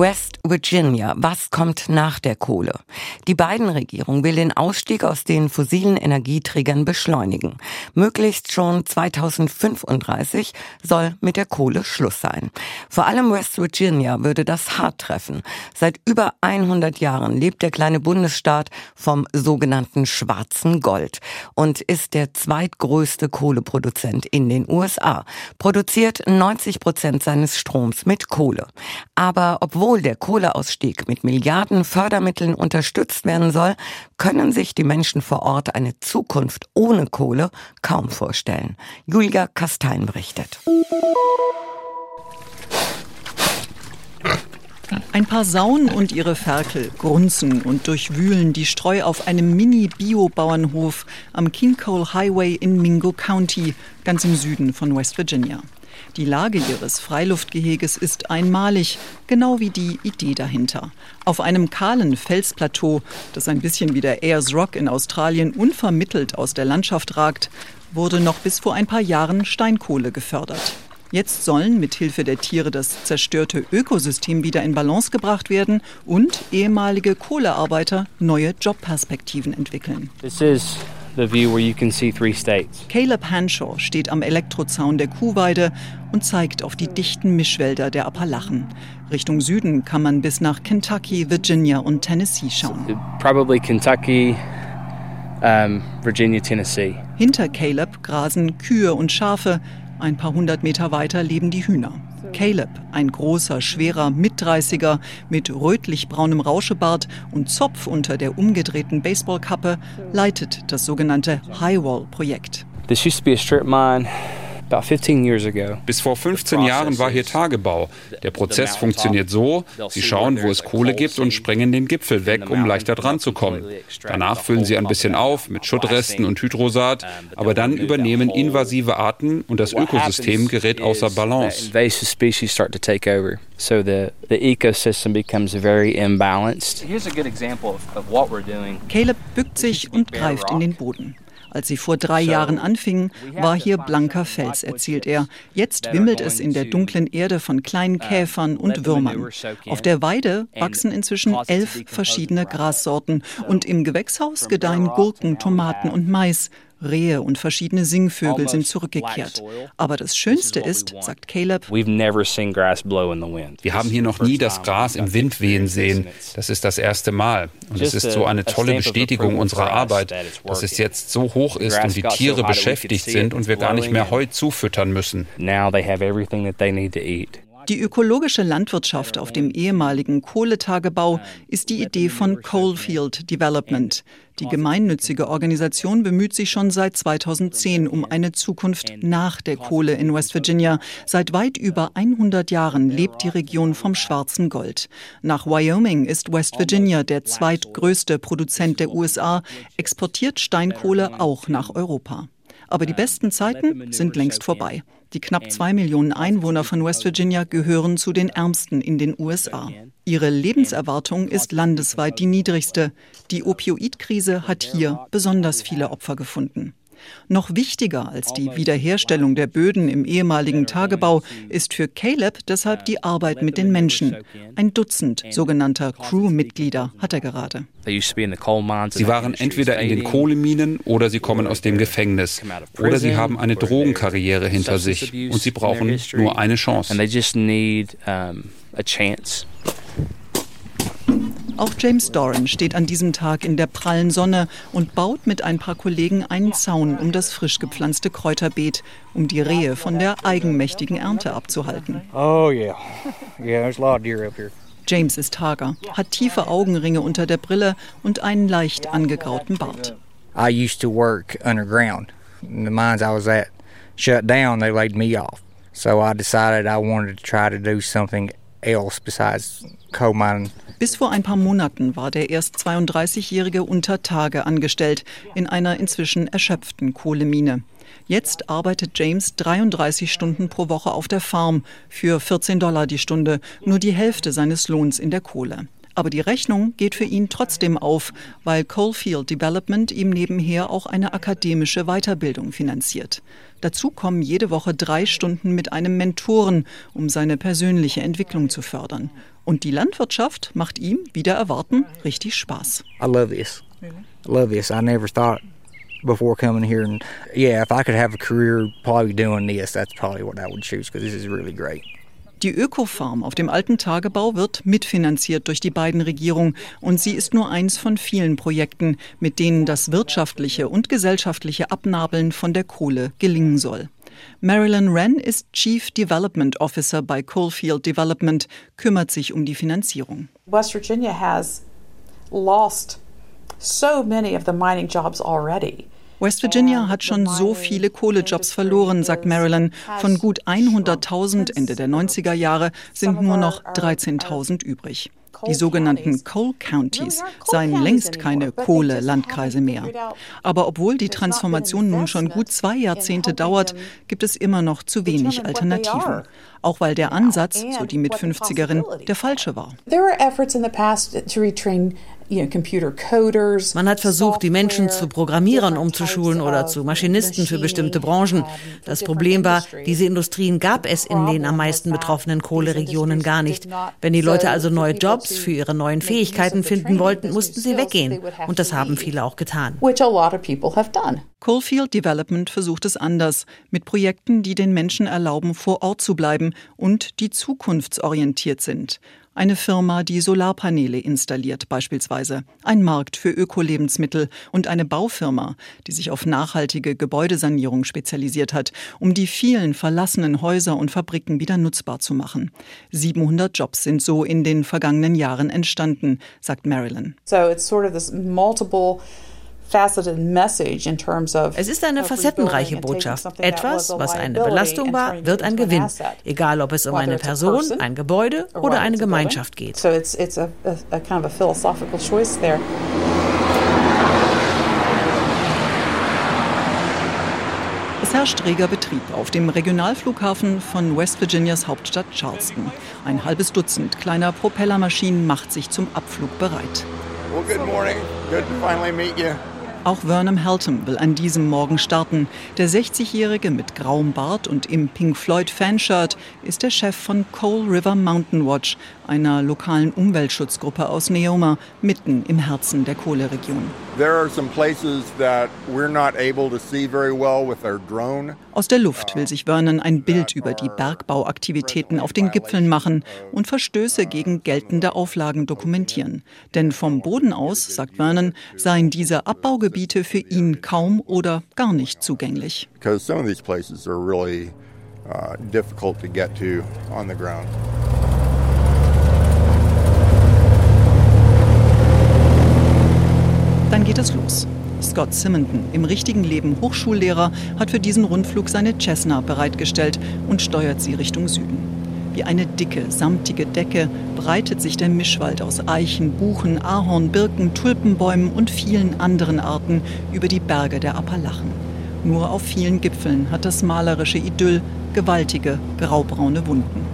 West Virginia, was kommt nach der Kohle? Die Biden-Regierung will den Ausstieg aus den fossilen Energieträgern beschleunigen. Möglichst schon 2035 soll mit der Kohle Schluss sein. Vor allem West Virginia würde das hart treffen. Seit über 100 Jahren lebt der kleine Bundesstaat vom sogenannten schwarzen Gold und ist der zweitgrößte Kohleproduzent in den USA. Produziert 90 Prozent seines Stroms mit Kohle. Aber obwohl obwohl der Kohleausstieg mit Milliarden Fördermitteln unterstützt werden soll, können sich die Menschen vor Ort eine Zukunft ohne Kohle kaum vorstellen. Julia Kastein berichtet. Ein paar Sauen und ihre Ferkel grunzen und durchwühlen die Streu auf einem Mini-Bio-Bauernhof am King Cole Highway in Mingo County, ganz im Süden von West Virginia. Die Lage ihres Freiluftgeheges ist einmalig, genau wie die Idee dahinter. Auf einem kahlen Felsplateau, das ein bisschen wie der Ayers Rock in Australien unvermittelt aus der Landschaft ragt, wurde noch bis vor ein paar Jahren Steinkohle gefördert. Jetzt sollen mithilfe der Tiere das zerstörte Ökosystem wieder in Balance gebracht werden und ehemalige Kohlearbeiter neue Jobperspektiven entwickeln. This is the view where you can see three states. Caleb Hanshaw steht am Elektrozaun der Kuhweide und zeigt auf die dichten Mischwälder der Appalachen. Richtung Süden kann man bis nach Kentucky, Virginia und Tennessee schauen. Probably Kentucky, um, Virginia, Tennessee. Hinter Caleb grasen Kühe und Schafe. Ein paar hundert Meter weiter leben die Hühner. Caleb, ein großer, schwerer Mitdreißiger mit rötlich-braunem Rauschebart und Zopf unter der umgedrehten Baseballkappe, leitet das sogenannte Highwall-Projekt. This used to be a strip mine. Bis vor 15 Jahren war hier Tagebau. Der Prozess funktioniert so, sie schauen, wo es Kohle gibt und sprengen den Gipfel weg, um leichter dran zu kommen. Danach füllen sie ein bisschen auf mit Schuttresten und Hydrosaat, aber dann übernehmen invasive Arten und das Ökosystem gerät außer Balance. So the, the ecosystem becomes very imbalanced. Caleb bückt sich und greift in den Boden. Als sie vor drei Jahren anfingen, war hier blanker Fels, erzählt er. Jetzt wimmelt es in der dunklen Erde von kleinen Käfern und Würmern. Auf der Weide wachsen inzwischen elf verschiedene Grassorten und im Gewächshaus gedeihen Gurken, Tomaten und Mais. Rehe und verschiedene Singvögel sind zurückgekehrt. Aber das Schönste ist, sagt Caleb, wir haben hier noch nie das Gras im Wind wehen sehen. Das ist das erste Mal. Und es ist so eine tolle Bestätigung unserer Arbeit, dass es jetzt so hoch ist und die Tiere beschäftigt sind und wir gar nicht mehr Heu zufüttern müssen. Now they have everything that they need to eat. Die ökologische Landwirtschaft auf dem ehemaligen Kohletagebau ist die Idee von Coalfield Development. Die gemeinnützige Organisation bemüht sich schon seit 2010 um eine Zukunft nach der Kohle in West Virginia. Seit weit über 100 Jahren lebt die Region vom schwarzen Gold. Nach Wyoming ist West Virginia der zweitgrößte Produzent der USA, exportiert Steinkohle auch nach Europa. Aber die besten Zeiten sind längst vorbei. Die knapp zwei Millionen Einwohner von West Virginia gehören zu den ärmsten in den USA. Ihre Lebenserwartung ist landesweit die niedrigste. Die Opioidkrise hat hier besonders viele Opfer gefunden. Noch wichtiger als die Wiederherstellung der Böden im ehemaligen Tagebau ist für Caleb deshalb die Arbeit mit den Menschen. Ein Dutzend sogenannter Crew-Mitglieder hat er gerade. Sie waren entweder in den Kohleminen oder sie kommen aus dem Gefängnis. Oder sie haben eine Drogenkarriere hinter sich und sie brauchen nur eine Chance. Auch James Doran steht an diesem Tag in der prallen Sonne und baut mit ein paar Kollegen einen Zaun um das frisch gepflanzte Kräuterbeet, um die Rehe von der eigenmächtigen Ernte abzuhalten. Oh yeah. Yeah, there's a lot of deer up here. James ist hager, hat tiefe Augenringe unter der Brille und einen leicht angegrauten Bart. I used to work underground. The mines I was at shut down, they laid me off. So I decided I wanted to try to do something else besides coal mining. Bis vor ein paar Monaten war der erst 32-Jährige unter Tage angestellt in einer inzwischen erschöpften Kohlemine. Jetzt arbeitet James 33 Stunden pro Woche auf der Farm für 14 Dollar die Stunde, nur die Hälfte seines Lohns in der Kohle. Aber die Rechnung geht für ihn trotzdem auf, weil Coalfield Development ihm nebenher auch eine akademische Weiterbildung finanziert. Dazu kommen jede Woche drei Stunden mit einem Mentoren, um seine persönliche Entwicklung zu fördern. Und die Landwirtschaft macht ihm, wieder erwarten, richtig Spaß. I love this. I love this. I never thought before coming here and yeah, if I could have a career probably doing this, that's probably what I would choose because this is really great. Die Ökofarm auf dem alten Tagebau wird mitfinanziert durch die beiden Regierungen und sie ist nur eins von vielen Projekten, mit denen das wirtschaftliche und gesellschaftliche Abnabeln von der Kohle gelingen soll. Marilyn Wren ist Chief Development Officer bei Coalfield Development, kümmert sich um die Finanzierung. West Virginia has lost so many of the mining jobs already. West Virginia hat schon so viele Kohlejobs verloren, sagt Marilyn. Von gut 100.000 Ende der 90er Jahre sind nur noch 13.000 übrig. Die sogenannten Coal Counties seien längst keine Kohle-Landkreise mehr. Aber obwohl die Transformation nun schon gut zwei Jahrzehnte dauert, gibt es immer noch zu wenig Alternativen. Auch weil der Ansatz, so die Mit-50erin, der falsche war. Man hat versucht, die Menschen zu Programmierern umzuschulen oder zu Maschinisten für bestimmte Branchen. Das Problem war, diese Industrien gab es in den am meisten betroffenen Kohleregionen gar nicht. Wenn die Leute also neue Jobs für ihre neuen Fähigkeiten finden wollten, mussten sie weggehen. Und das haben viele auch getan. Coalfield Development versucht es anders, mit Projekten, die den Menschen erlauben, vor Ort zu bleiben und die zukunftsorientiert sind. Eine Firma, die Solarpaneele installiert beispielsweise, ein Markt für Ökolebensmittel und eine Baufirma, die sich auf nachhaltige Gebäudesanierung spezialisiert hat, um die vielen verlassenen Häuser und Fabriken wieder nutzbar zu machen. 700 Jobs sind so in den vergangenen Jahren entstanden, sagt Marilyn. So it's sort of this multiple es ist eine facettenreiche Botschaft. Etwas, was eine Belastung war, wird ein Gewinn, egal ob es um eine Person, ein Gebäude oder eine Gemeinschaft geht. Es herrscht reger Betrieb auf dem Regionalflughafen von West Virginias Hauptstadt Charleston. Ein halbes Dutzend kleiner Propellermaschinen macht sich zum Abflug bereit. Well, good morning. Good to finally meet you. Auch Vernon Helton will an diesem Morgen starten. Der 60-Jährige mit grauem Bart und im Pink Floyd Fanshirt ist der Chef von Coal River Mountain Watch, einer lokalen Umweltschutzgruppe aus Neoma, mitten im Herzen der Kohleregion. Aus der Luft will sich Vernon ein Bild über die Bergbauaktivitäten auf den Gipfeln machen und Verstöße gegen geltende Auflagen dokumentieren. Denn vom Boden aus, sagt Vernon, seien diese Abbaugebiete für ihn kaum oder gar nicht zugänglich. Because some of these places are really uh, difficult to get to on the ground. Dann geht es los. Scott Simonton, im richtigen Leben Hochschullehrer, hat für diesen Rundflug seine Cessna bereitgestellt und steuert sie Richtung Süden. Wie eine dicke, samtige Decke breitet sich der Mischwald aus Eichen, Buchen, Ahorn, Birken, Tulpenbäumen und vielen anderen Arten über die Berge der Appalachen. Nur auf vielen Gipfeln hat das malerische Idyll gewaltige, graubraune Wunden.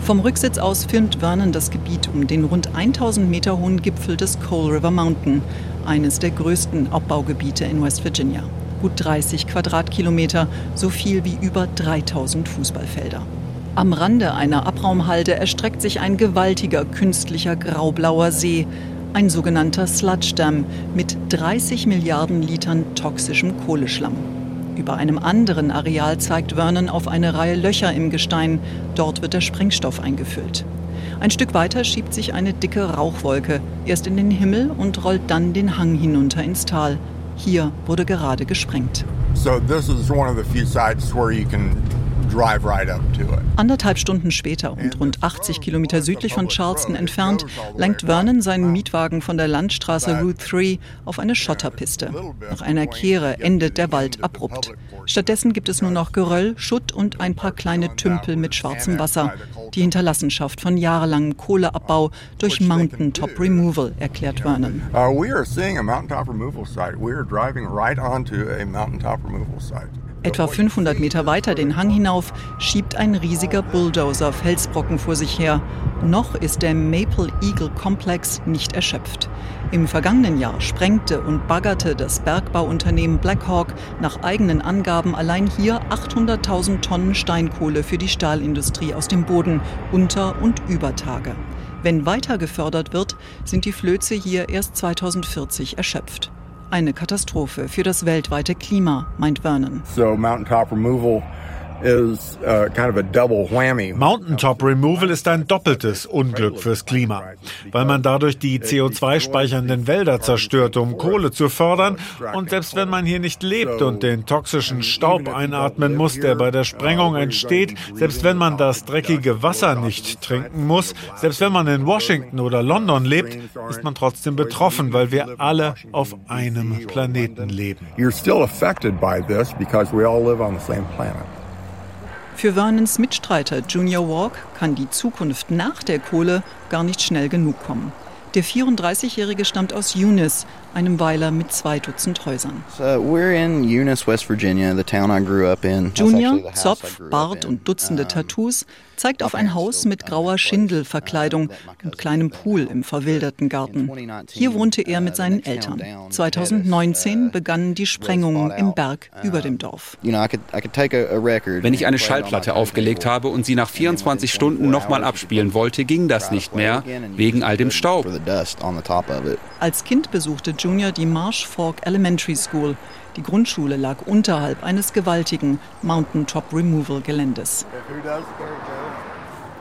Vom Rücksitz aus filmt Vernon das Gebiet um den rund 1000 Meter hohen Gipfel des Coal River Mountain, eines der größten Abbaugebiete in West Virginia. Gut 30 Quadratkilometer, so viel wie über 3000 Fußballfelder. Am Rande einer Abraumhalde erstreckt sich ein gewaltiger künstlicher graublauer See, ein sogenannter Sludge Dam mit 30 Milliarden Litern toxischem Kohleschlamm. Über einem anderen Areal zeigt Vernon auf eine Reihe Löcher im Gestein. Dort wird der Sprengstoff eingefüllt. Ein Stück weiter schiebt sich eine dicke Rauchwolke erst in den Himmel und rollt dann den Hang hinunter ins Tal. Hier wurde gerade gesprengt. So this is one of the few sites where you can Anderthalb Stunden später und rund 80 Kilometer südlich von Charleston entfernt lenkt Vernon seinen Mietwagen von der Landstraße Route 3 auf eine Schotterpiste. Nach einer Kehre endet der Wald abrupt. Stattdessen gibt es nur noch Geröll, Schutt und ein paar kleine Tümpel mit schwarzem Wasser. Die Hinterlassenschaft von jahrelangem Kohleabbau durch Mountaintop Removal, erklärt Vernon. Uh, we are seeing a mountaintop removal site. We are driving right onto a mountaintop removal site. Etwa 500 Meter weiter den Hang hinauf schiebt ein riesiger Bulldozer Felsbrocken vor sich her. Noch ist der Maple Eagle Komplex nicht erschöpft. Im vergangenen Jahr sprengte und baggerte das Bergbauunternehmen Blackhawk nach eigenen Angaben allein hier 800.000 Tonnen Steinkohle für die Stahlindustrie aus dem Boden unter und über Tage. Wenn weiter gefördert wird, sind die Flöze hier erst 2040 erschöpft. Eine Katastrophe für das weltweite Klima, meint Vernon. So mountaintop removal is uh, kind of a double whammy. Mountaintop Removal ist ein doppeltes Unglück fürs Klima, weil man dadurch die CO2-speichernden Wälder zerstört, um Kohle zu fördern. Und selbst wenn man hier nicht lebt und den toxischen Staub einatmen muss, der bei der Sprengung entsteht, selbst wenn man das dreckige Wasser nicht trinken muss, selbst wenn man in Washington oder London lebt, ist man trotzdem betroffen, weil wir alle auf einem Planeten leben. You're still affected by this because we all live on the same planet. Für Vernons Mitstreiter Junior Walk kann die Zukunft nach der Kohle gar nicht schnell genug kommen. Der 34-Jährige stammt aus Eunice, einem Weiler mit zwei Dutzend Häusern. So we're in Eunice, West Virginia, the town I grew up in. Junior, Zopf, Bart und Dutzende Tattoos, zeigt auf ein Haus mit grauer Schindelverkleidung und kleinem Pool im verwilderten Garten. Hier wohnte er mit seinen Eltern. 2019 begannen die Sprengungen im Berg über dem Dorf. Wenn ich eine Schallplatte aufgelegt habe und sie nach 24 Stunden nochmal abspielen wollte, ging das nicht mehr, wegen all dem Staub. Als Kind besuchte Junior die Marsh Fork Elementary School. Die Grundschule lag unterhalb eines gewaltigen Mountaintop Removal Geländes.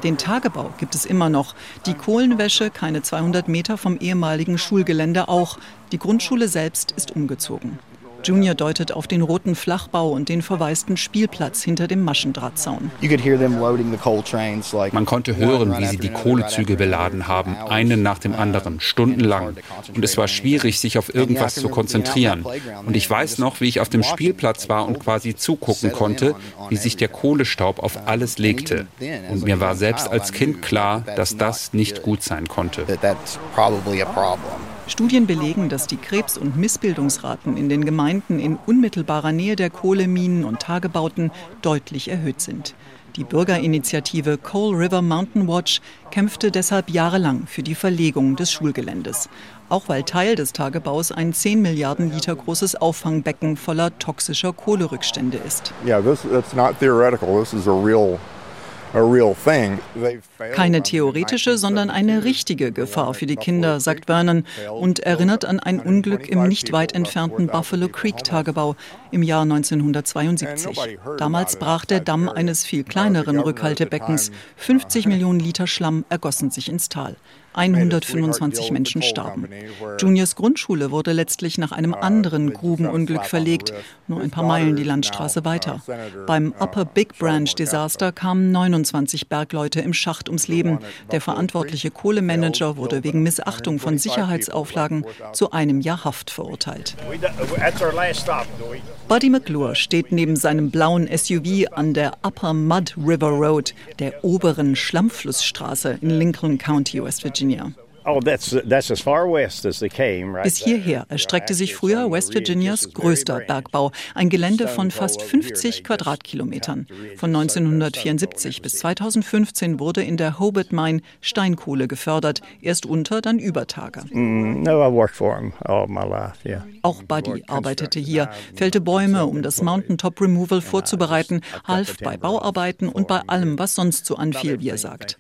Den Tagebau gibt es immer noch. Die Kohlenwäsche keine 200 Meter vom ehemaligen Schulgelände auch. Die Grundschule selbst ist umgezogen. Junior deutet auf den roten Flachbau und den verwaisten Spielplatz hinter dem Maschendrahtzaun. Man konnte hören, wie sie die Kohlezüge beladen haben, einen nach dem anderen, stundenlang. Und es war schwierig, sich auf irgendwas zu konzentrieren. Und ich weiß noch, wie ich auf dem Spielplatz war und quasi zugucken konnte, wie sich der Kohlestaub auf alles legte. Und mir war selbst als Kind klar, dass das nicht gut sein konnte. Studien belegen, dass die Krebs- und Missbildungsraten in den Gemeinden in unmittelbarer Nähe der Kohleminen und Tagebauten deutlich erhöht sind. Die Bürgerinitiative Coal River Mountain Watch kämpfte deshalb jahrelang für die Verlegung des Schulgeländes. Auch weil Teil des Tagebaus ein 10 Milliarden Liter großes Auffangbecken voller toxischer Kohlerückstände ist. Yeah, this, it's not theoretical. This is a real keine theoretische, sondern eine richtige Gefahr für die Kinder, sagt Vernon und erinnert an ein Unglück im nicht weit entfernten Buffalo Creek Tagebau im Jahr 1972. Damals brach der Damm eines viel kleineren Rückhaltebeckens. 50 Millionen Liter Schlamm ergossen sich ins Tal. 125 Menschen starben. Juniors Grundschule wurde letztlich nach einem anderen Grubenunglück verlegt, nur ein paar Meilen die Landstraße weiter. Beim Upper Big Branch Desaster kamen 29 Bergleute im Schacht ums Leben. Der verantwortliche Kohlemanager wurde wegen Missachtung von Sicherheitsauflagen zu einem Jahr Haft verurteilt. Buddy McClure steht neben seinem blauen SUV an der Upper Mud River Road, der oberen Schlammflussstraße in Lincoln County, West Virginia. Virginia. Oh, that's, that's as far west as they came, right? Bis hierher erstreckte sich früher West Virginias größter Bergbau, ein Gelände von fast 50 Quadratkilometern. Von 1974 bis 2015 wurde in der Hobart Mine Steinkohle gefördert, erst unter, dann über Tage. Mm, Auch Buddy arbeitete hier, fällte Bäume, um das Mountaintop Removal vorzubereiten, half bei Bauarbeiten und bei allem, was sonst so anfiel, wie er sagt.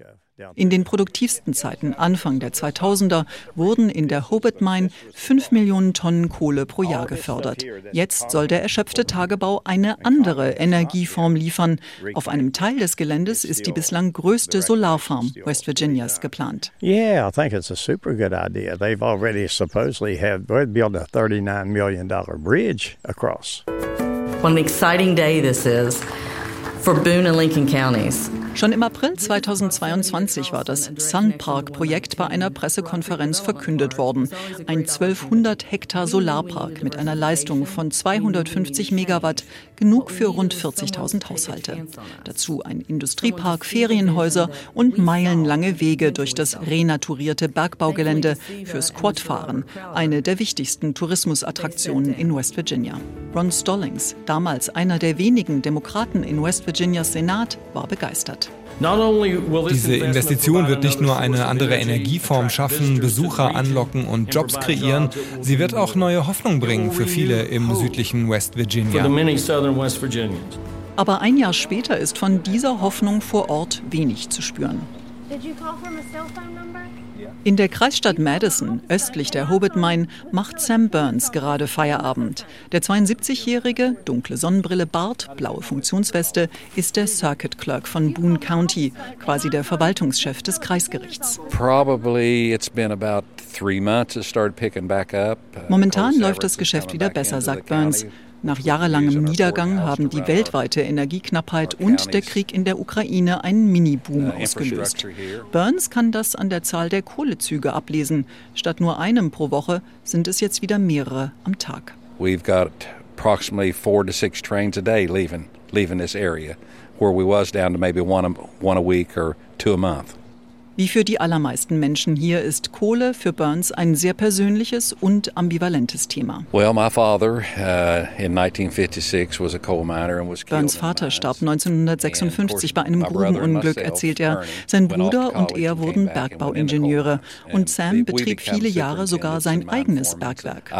In den produktivsten Zeiten Anfang der 2000er wurden in der Hobart Mine 5 Millionen Tonnen Kohle pro Jahr gefördert. Jetzt soll der erschöpfte Tagebau eine andere Energieform liefern. Auf einem Teil des Geländes ist die bislang größte Solarfarm West Virginias geplant. Yeah, I think it's a super good idea. They've already supposedly have built a 39 million dollar bridge across. What an exciting day this is. for Boone and Lincoln counties. Schon im April 2022 war das Sun Park Projekt bei einer Pressekonferenz verkündet worden. Ein 1200 Hektar Solarpark mit einer Leistung von 250 Megawatt, genug für rund 40.000 Haushalte. Dazu ein Industriepark, Ferienhäuser und meilenlange Wege durch das renaturierte Bergbaugelände fürs Quadfahren, eine der wichtigsten Tourismusattraktionen in West Virginia. Ron Stallings, damals einer der wenigen Demokraten in West Virginias Senat, war begeistert. Diese Investition wird nicht nur eine andere Energieform schaffen, Besucher anlocken und Jobs kreieren, sie wird auch neue Hoffnung bringen für viele im südlichen West Virginia. Aber ein Jahr später ist von dieser Hoffnung vor Ort wenig zu spüren. In der Kreisstadt Madison, östlich der Hobbit Mine, macht Sam Burns gerade Feierabend. Der 72-jährige, dunkle Sonnenbrille, Bart, blaue Funktionsweste, ist der Circuit Clerk von Boone County, quasi der Verwaltungschef des Kreisgerichts. Momentan läuft das Geschäft wieder besser, sagt Burns. Nach jahrelangem Niedergang haben die weltweite Energieknappheit und der Krieg in der Ukraine einen Mini-Boom ausgelöst. Burns kann das an der Zahl der Kohlezüge ablesen. Statt nur einem pro Woche sind es jetzt wieder mehrere am Tag. We've got approximately four to six trains a day leaving leaving this area, where we was down to maybe one a, one a week or two a month. Wie für die allermeisten Menschen hier ist Kohle für Burns ein sehr persönliches und ambivalentes Thema. Well, my father uh, in 1956 was a coal miner and was Burns Vater starb 1956 bei einem Grubenunglück, erzählt er. Sein Bruder und er wurden Bergbauingenieure und Sam betrieb viele Jahre sogar sein eigenes Bergwerk.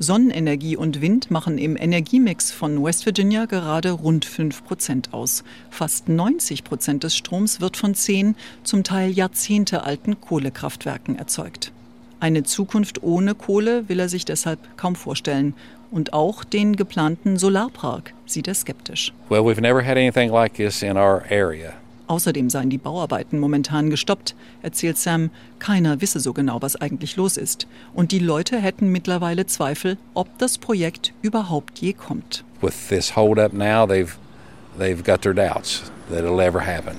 Sonnenenergie und Wind machen im Energiemix von West Virginia gerade rund 5 Prozent aus. Fast 90 Prozent des Stroms wird von zehn, zum Teil jahrzehntealten Kohlekraftwerken erzeugt. Eine Zukunft ohne Kohle will er sich deshalb kaum vorstellen. Und auch den geplanten Solarpark sieht er skeptisch. Well, we've never had anything like this in our area. Außerdem seien die Bauarbeiten momentan gestoppt, erzählt Sam. Keiner wisse so genau, was eigentlich los ist. Und die Leute hätten mittlerweile Zweifel, ob das Projekt überhaupt je kommt. With this hold up now, they've they've got their doubts that it'll ever happen.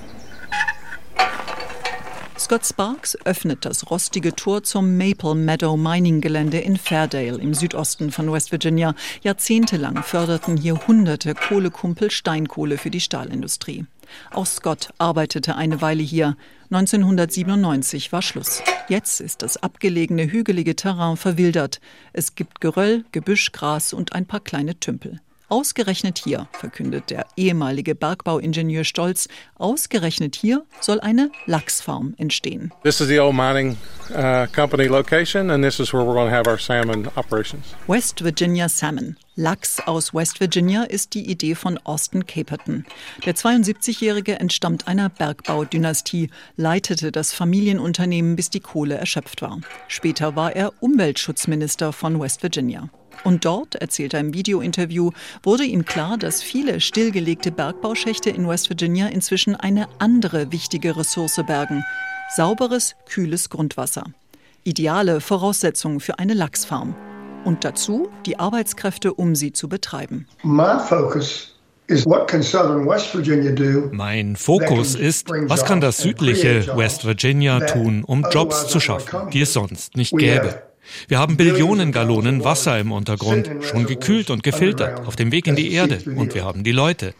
Scott Sparks öffnet das rostige Tor zum Maple Meadow Mining Gelände in Fairdale im Südosten von West Virginia. Jahrzehntelang förderten hier hunderte Kohlekumpel Steinkohle für die Stahlindustrie. Auch Scott arbeitete eine Weile hier. 1997 war Schluss. Jetzt ist das abgelegene hügelige Terrain verwildert. Es gibt Geröll, Gebüsch, Gras und ein paar kleine Tümpel. Ausgerechnet hier, verkündet der ehemalige Bergbauingenieur Stolz, ausgerechnet hier soll eine Lachsfarm entstehen. This is the old mining uh, company location and this is where we're going to have our salmon operations. West Virginia Salmon. Lachs aus West Virginia ist die Idee von Austin Caperton. Der 72-Jährige entstammt einer Bergbaudynastie, leitete das Familienunternehmen, bis die Kohle erschöpft war. Später war er Umweltschutzminister von West Virginia. Und dort, erzählt er im Videointerview, wurde ihm klar, dass viele stillgelegte Bergbauschächte in West Virginia inzwischen eine andere wichtige Ressource bergen. Sauberes, kühles Grundwasser. Ideale Voraussetzungen für eine Lachsfarm. Und dazu die Arbeitskräfte, um sie zu betreiben. My focus mein Fokus ist, was kann das südliche West Virginia tun, um Jobs zu schaffen, die es sonst nicht gäbe. Wir haben Billionen Gallonen Wasser im Untergrund, schon gekühlt und gefiltert, auf dem Weg in die Erde. Und wir haben die Leute.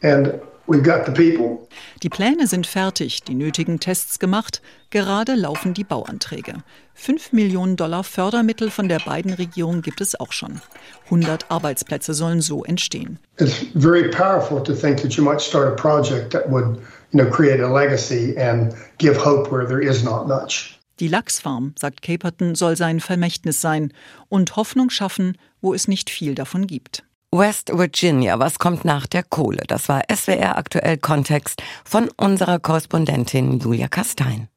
Die Pläne sind fertig, die nötigen Tests gemacht. Gerade laufen die Bauanträge. Fünf Millionen Dollar Fördermittel von der beiden Regierung gibt es auch schon. 100 Arbeitsplätze sollen so entstehen. It's very powerful to think that you might start a project that would, you know, create a legacy and give hope where there is not much. Die Lachsfarm, sagt Caperton, soll sein Vermächtnis sein und Hoffnung schaffen, wo es nicht viel davon gibt. West Virginia, was kommt nach der Kohle? Das war SWR aktuell Kontext von unserer Korrespondentin Julia Kastein.